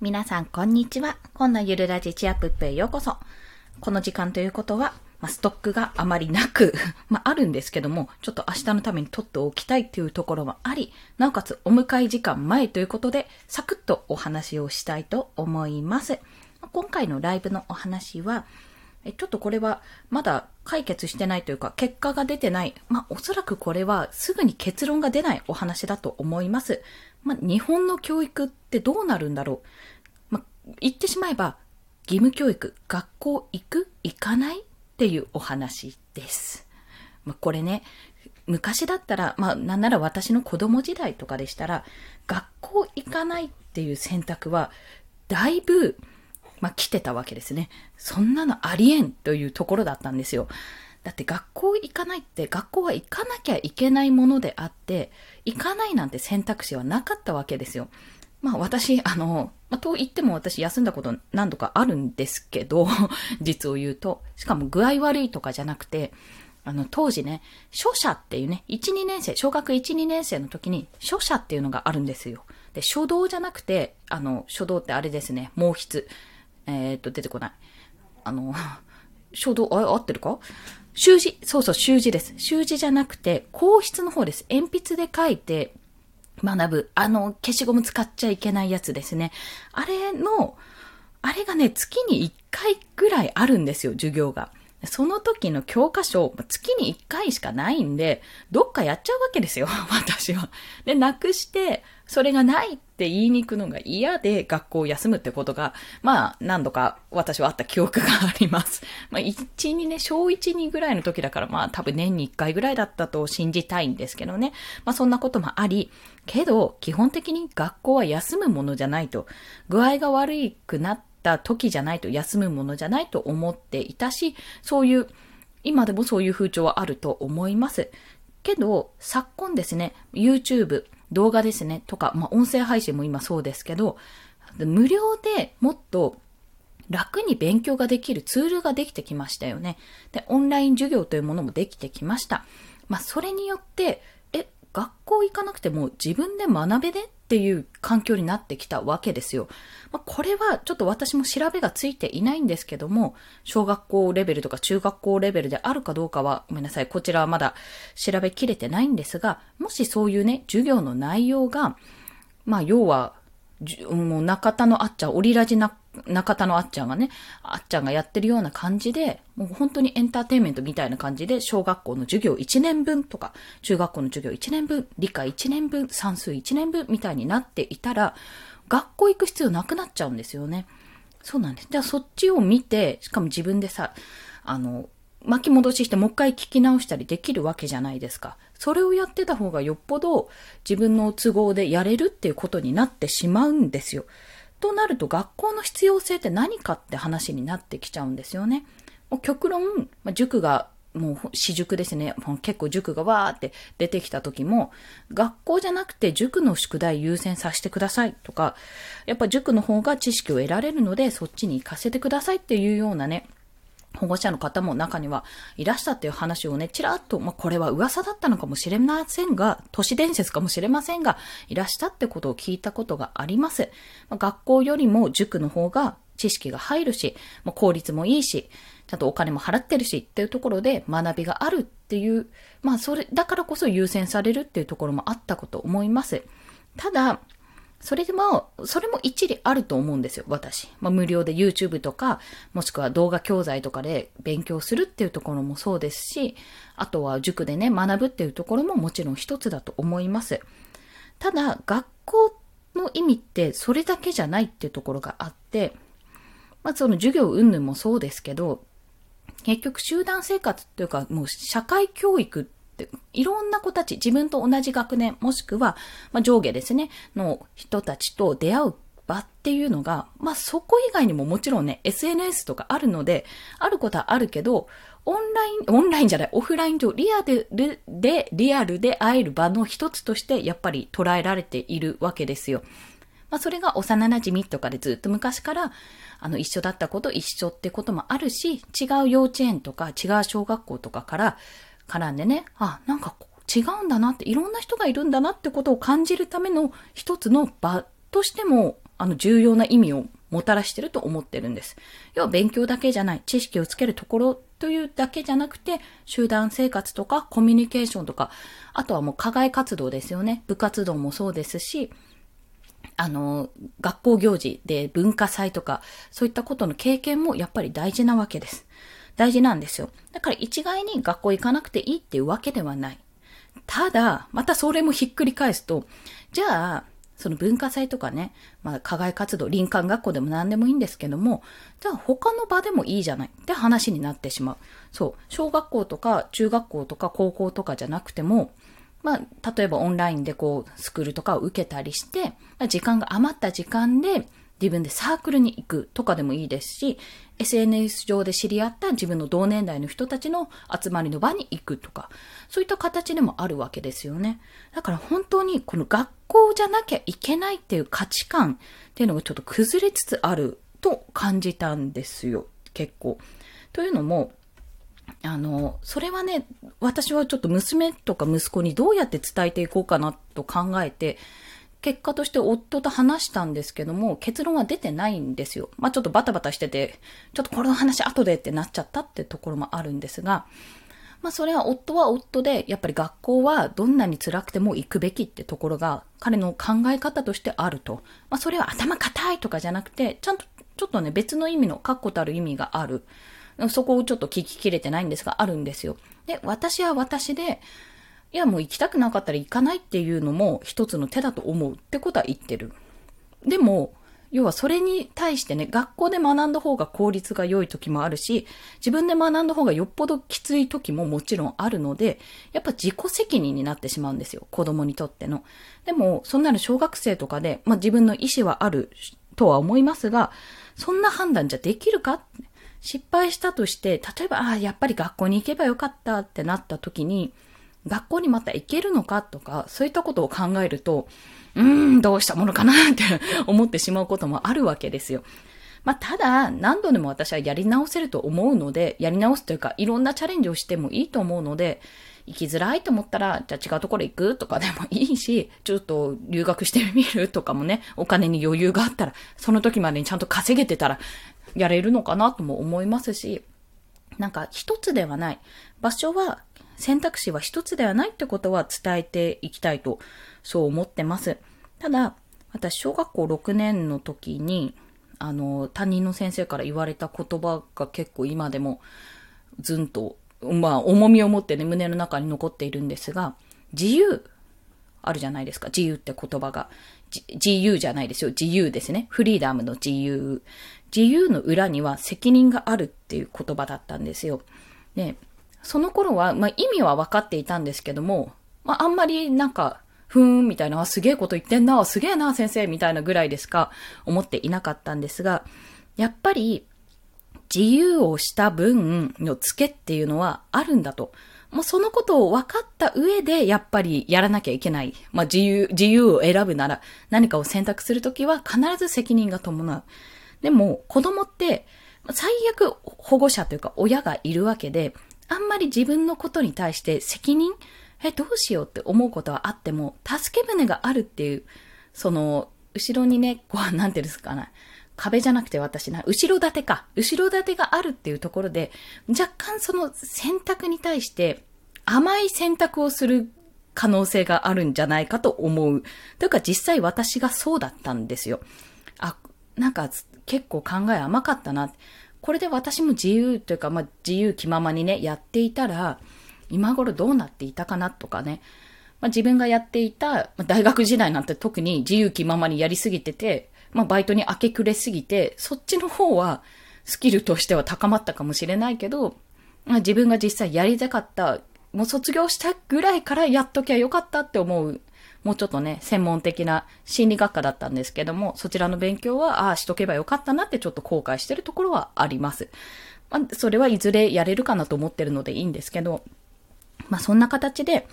皆さん、こんにちは。今のゆるラジチアップップへようこそ。この時間ということは、まあ、ストックがあまりなく、まあ、あるんですけども、ちょっと明日のために取っておきたいというところもあり、なおかつお迎え時間前ということで、サクッとお話をしたいと思います。今回のライブのお話は、ちょっとこれはまだ解決してないというか、結果が出てない。まあ、おそらくこれはすぐに結論が出ないお話だと思います。まあ、日本の教育ってどうなるんだろう。まあ、言ってしまえば、義務教育、学校行く行かないっていうお話です。まあ、これね、昔だったら、まあ、なんなら私の子供時代とかでしたら、学校行かないっていう選択は、だいぶ、まあ、来てたわけですね。そんなのありえんというところだったんですよ。だって学校行かないって学校は行かなきゃいけないものであって、行かないなんて選択肢はなかったわけですよ。まあ私、あの、まあ、と言っても私休んだこと何度かあるんですけど、実を言うと、しかも具合悪いとかじゃなくて、あの、当時ね、書写っていうね、1、2年生、小学1、2年生の時に書写っていうのがあるんですよ。で、書道じゃなくて、あの、書道ってあれですね、毛筆。えー、っと、出てこない。あの、書道、あ、合ってるか？習字。そうそう、習字です。習字じゃなくて、硬筆の方です。鉛筆で書いて学ぶ。あの、消しゴム使っちゃいけないやつですね。あれの、あれがね、月に1回ぐらいあるんですよ、授業が。その時の教科書、月に1回しかないんで、どっかやっちゃうわけですよ、私は。で、なくして、それがないっって言いに行くのが嫌で学校を休むってことが、まあ、何度か私はあった記憶があります。まあ、1、2ね、小1、2ぐらいの時だから、まあ、多分年に1回ぐらいだったと信じたいんですけどね。まあ、そんなこともあり、けど、基本的に学校は休むものじゃないと。具合が悪くなった時じゃないと、休むものじゃないと思っていたし、そういう、今でもそういう風潮はあると思います。けど、昨今ですね、YouTube、動画ですね、とか、まあ、音声配信も今そうですけど、無料でもっと楽に勉強ができるツールができてきましたよね。で、オンライン授業というものもできてきました。まあ、それによって、学校行かなくても自分で学べねっていう環境になってきたわけですよ。まあ、これはちょっと私も調べがついていないんですけども、小学校レベルとか中学校レベルであるかどうかは、ごめんなさい、こちらはまだ調べきれてないんですが、もしそういうね、授業の内容が、まあ要はもう中田のあっちゃん、オリラジな、中田のあっちゃんがね、あっちゃんがやってるような感じで、もう本当にエンターテインメントみたいな感じで、小学校の授業1年分とか、中学校の授業1年分、理科1年分、算数1年分みたいになっていたら、学校行く必要なくなっちゃうんですよね。そうなんです。じゃあそっちを見て、しかも自分でさ、あの、巻き戻ししてもう一回聞き直したりできるわけじゃないですか。それをやってた方がよっぽど自分の都合でやれるっていうことになってしまうんですよ。となると学校の必要性って何かって話になってきちゃうんですよね。もう極論、ま塾がもう私塾ですね。もう結構塾がわーって出てきた時も、学校じゃなくて塾の宿題優先させてくださいとか、やっぱ塾の方が知識を得られるのでそっちに行かせてくださいっていうようなね、保護者の方も中にはいらしたっていう話をね、ちらっと、まあ、これは噂だったのかもしれませんが、都市伝説かもしれませんが、いらしたってことを聞いたことがあります。まあ、学校よりも塾の方が知識が入るし、まあ、効率もいいし、ちゃんとお金も払ってるしっていうところで学びがあるっていう、まあそれ、だからこそ優先されるっていうところもあったこと思います。ただ、それでも、それも一理あると思うんですよ、私。まあ、無料で YouTube とか、もしくは動画教材とかで勉強するっていうところもそうですし、あとは塾でね、学ぶっていうところももちろん一つだと思います。ただ、学校の意味ってそれだけじゃないっていうところがあって、まあ、その授業云々もそうですけど、結局集団生活っていうか、もう社会教育っていろんな子たち、自分と同じ学年、もしくは、まあ、上下ですね、の人たちと出会う場っていうのが、まあ、そこ以外にももちろんね、SNS とかあるので、あることはあるけど、オンライン、オンラインじゃない、オフライン上、リアルで、リアルで会える場の一つとして、やっぱり捉えられているわけですよ。まあ、それが幼馴染とかでずっと昔から、あの、一緒だったこと一緒ってこともあるし、違う幼稚園とか違う小学校とかから、絡んでね、あ、なんか違うんだなって、いろんな人がいるんだなってことを感じるための一つの場としてもあの、重要な意味をもたらしてると思ってるんです。要は勉強だけじゃない、知識をつけるところというだけじゃなくて、集団生活とかコミュニケーションとか、あとはもう課外活動ですよね。部活動もそうですし、あの、学校行事で文化祭とか、そういったことの経験もやっぱり大事なわけです。大事なんですよ。だから一概に学校行かなくていいっていうわけではない。ただ、またそれもひっくり返すと、じゃあ、その文化祭とかね、まあ、課外活動、林間学校でも何でもいいんですけども、じゃあ他の場でもいいじゃないって話になってしまう。そう。小学校とか中学校とか高校とかじゃなくても、まあ、例えばオンラインでこう、スクールとかを受けたりして、まあ、時間が余った時間で、自分でサークルに行くとかでもいいですし、SNS 上で知り合った自分の同年代の人たちの集まりの場に行くとか、そういった形でもあるわけですよね。だから本当にこの学校じゃなきゃいけないっていう価値観っていうのがちょっと崩れつつあると感じたんですよ、結構。というのも、あの、それはね、私はちょっと娘とか息子にどうやって伝えていこうかなと考えて、結果として夫と話したんですけども、結論は出てないんですよ。まあちょっとバタバタしてて、ちょっとこの話後でってなっちゃったってところもあるんですが、まあそれは夫は夫で、やっぱり学校はどんなに辛くても行くべきってところが彼の考え方としてあると。まあそれは頭固いとかじゃなくて、ちゃんとちょっとね別の意味の確固たる意味がある。そこをちょっと聞ききれてないんですが、あるんですよ。で、私は私で、いや、もう行きたくなかったら行かないっていうのも一つの手だと思うってことは言ってる。でも、要はそれに対してね、学校で学んだ方が効率が良い時もあるし、自分で学んだ方がよっぽどきつい時ももちろんあるので、やっぱ自己責任になってしまうんですよ。子供にとっての。でも、そんなの小学生とかで、まあ自分の意思はあるとは思いますが、そんな判断じゃできるか失敗したとして、例えば、ああ、やっぱり学校に行けばよかったってなった時に、学校にまた行けるのかとか、そういったことを考えると、うーん、どうしたものかなって 思ってしまうこともあるわけですよ。まあ、ただ、何度でも私はやり直せると思うので、やり直すというか、いろんなチャレンジをしてもいいと思うので、行きづらいと思ったら、じゃあ違うところ行くとかでもいいし、ちょっと留学してみるとかもね、お金に余裕があったら、その時までにちゃんと稼げてたら、やれるのかなとも思いますし、なんか一つではない。場所は選択肢は一つではないってことは伝えていきたいと、そう思ってます。ただ、私、小学校6年の時に、あの、担任の先生から言われた言葉が結構今でも、ずんと、まあ、重みを持ってね、胸の中に残っているんですが、自由、あるじゃないですか。自由って言葉が。自由じゃないですよ。自由ですね。フリーダムの自由。自由の裏には責任があるっていう言葉だったんですよ。で、その頃は、まあ、意味は分かっていたんですけども、まあ、あんまりなんか、ふーん、みたいな、すげえこと言ってんな、すげえな、先生、みたいなぐらいでしか思っていなかったんですが、やっぱり、自由をした分のツケっていうのはあるんだと。もうそのことを分かった上で、やっぱりやらなきゃいけない。まあ自由、自由を選ぶなら、何かを選択するときは必ず責任が伴う。でも、子供って、最悪保護者というか親がいるわけで、あんまり自分のことに対して責任？え、どうしようって思うことはあっても、助け舟があるっていう、その、後ろにね、こう、なんていうんですかね。壁じゃなくて私な、後ろ盾か。後ろ盾があるっていうところで、若干その選択に対して甘い選択をする可能性があるんじゃないかと思う。というか実際私がそうだったんですよ。あ、なんか結構考え甘かったな。これで私も自由というか、まあ、自由気ままにね、やっていたら、今頃どうなっていたかなとかね。まあ、自分がやっていた、まあ、大学時代なんて特に自由気ままにやりすぎてて、まあ、バイトに明け暮れすぎて、そっちの方はスキルとしては高まったかもしれないけど、まあ、自分が実際やりたかった、もう卒業したぐらいからやっときゃよかったって思うもうちょっとね、専門的な心理学科だったんですけども、そちらの勉強は、ああ、しとけばよかったなってちょっと後悔してるところはあります。まあ、それはいずれやれるかなと思ってるのでいいんですけど、まあ、そんな形で、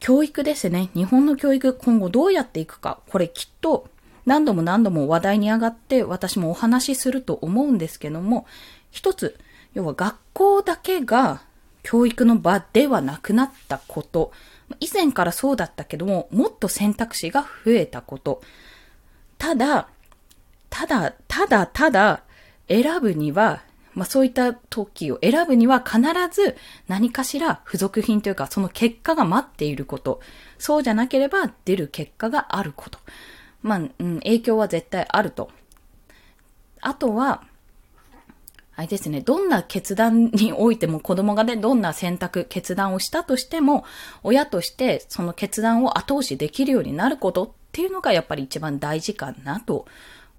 教育ですね。日本の教育、今後どうやっていくか。これきっと何度も何度も話題に上がって私もお話しすると思うんですけども、一つ、要は学校だけが教育の場ではなくなったこと。以前からそうだったけども、もっと選択肢が増えたこと。ただ、ただ、ただ、ただ、選ぶには、まあそういった時を選ぶには必ず何かしら付属品というかその結果が待っていること。そうじゃなければ出る結果があること。まあ、うん、影響は絶対あると。あとは、あれですね、どんな決断においても子供がね、どんな選択、決断をしたとしても、親としてその決断を後押しできるようになることっていうのがやっぱり一番大事かなと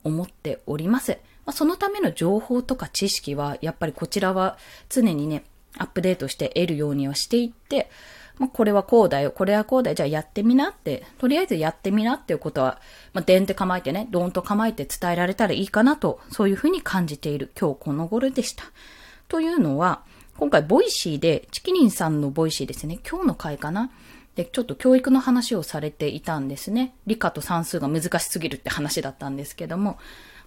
思っております。まあ、そのための情報とか知識は、やっぱりこちらは常にね、アップデートして得るようにはしていって、まあ、これはこうだよ、これはこうだよ、じゃあやってみなって、とりあえずやってみなっていうことは、まあ、でんって構えてね、どんと構えて伝えられたらいいかなと、そういうふうに感じている今日この頃でした。というのは、今回 Voicy で、ちきりんさんの Voicy ですね、今日の回かな。で、ちょっと教育の話をされていたんですね。理科と算数が難しすぎるって話だったんですけども、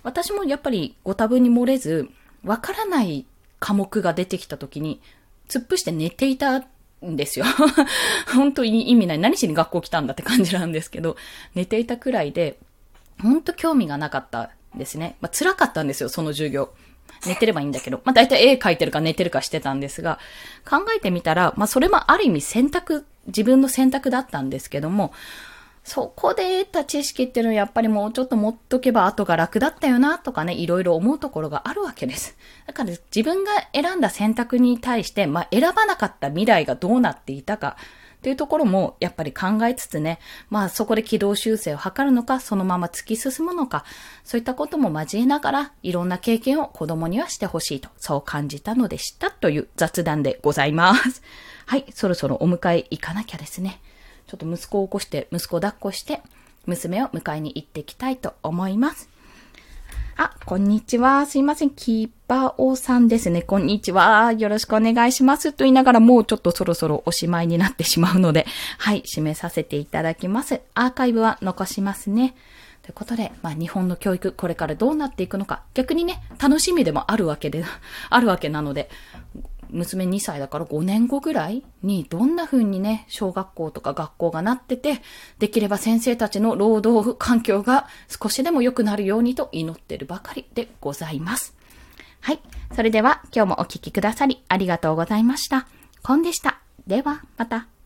私もやっぱりご多分に漏れず、わからない科目が出てきた時に、突っ伏して寝ていたんですよ。本当に意味ない。何しに学校来たんだって感じなんですけど、寝ていたくらいで、本当興味がなかったですね。まあ、辛かったんですよ、その授業。寝てればいいんだけど。まあ、大体絵描いてるか寝てるかしてたんですが、考えてみたら、まあ、それもある意味選択、自分の選択だったんですけども、そこで得た知識っていうのはやっぱりもうちょっと持っとけば後が楽だったよなとかね、いろいろ思うところがあるわけです。だから自分が選んだ選択に対して、まあ選ばなかった未来がどうなっていたか、っていうところもやっぱり考えつつね、まあそこで軌道修正を図るのか、そのまま突き進むのか、そういったことも交えながら、いろんな経験を子供にはしてほしいと、そう感じたのでしたという雑談でございます。はい、そろそろお迎え行かなきゃですね。ちょっと息子を起こして、息子を抱っこして、娘を迎えに行ってきたいと思います。あ、こんにちは。すいません。キーパーオさんですね。こんにちは。よろしくお願いします。と言いながらもうちょっとそろそろおしまいになってしまうので、はい、締めさせていただきます。アーカイブは残しますね。ということで、まあ日本の教育、これからどうなっていくのか、逆にね、楽しみでもあるわけで、あるわけなので、娘2歳だから5年後ぐらいにどんな風にね、小学校とか学校がなってて、できれば先生たちの労働環境が少しでも良くなるようにと祈ってるばかりでございます。はい。それでは今日もお聴きくださりありがとうございました。コンでした。では、また。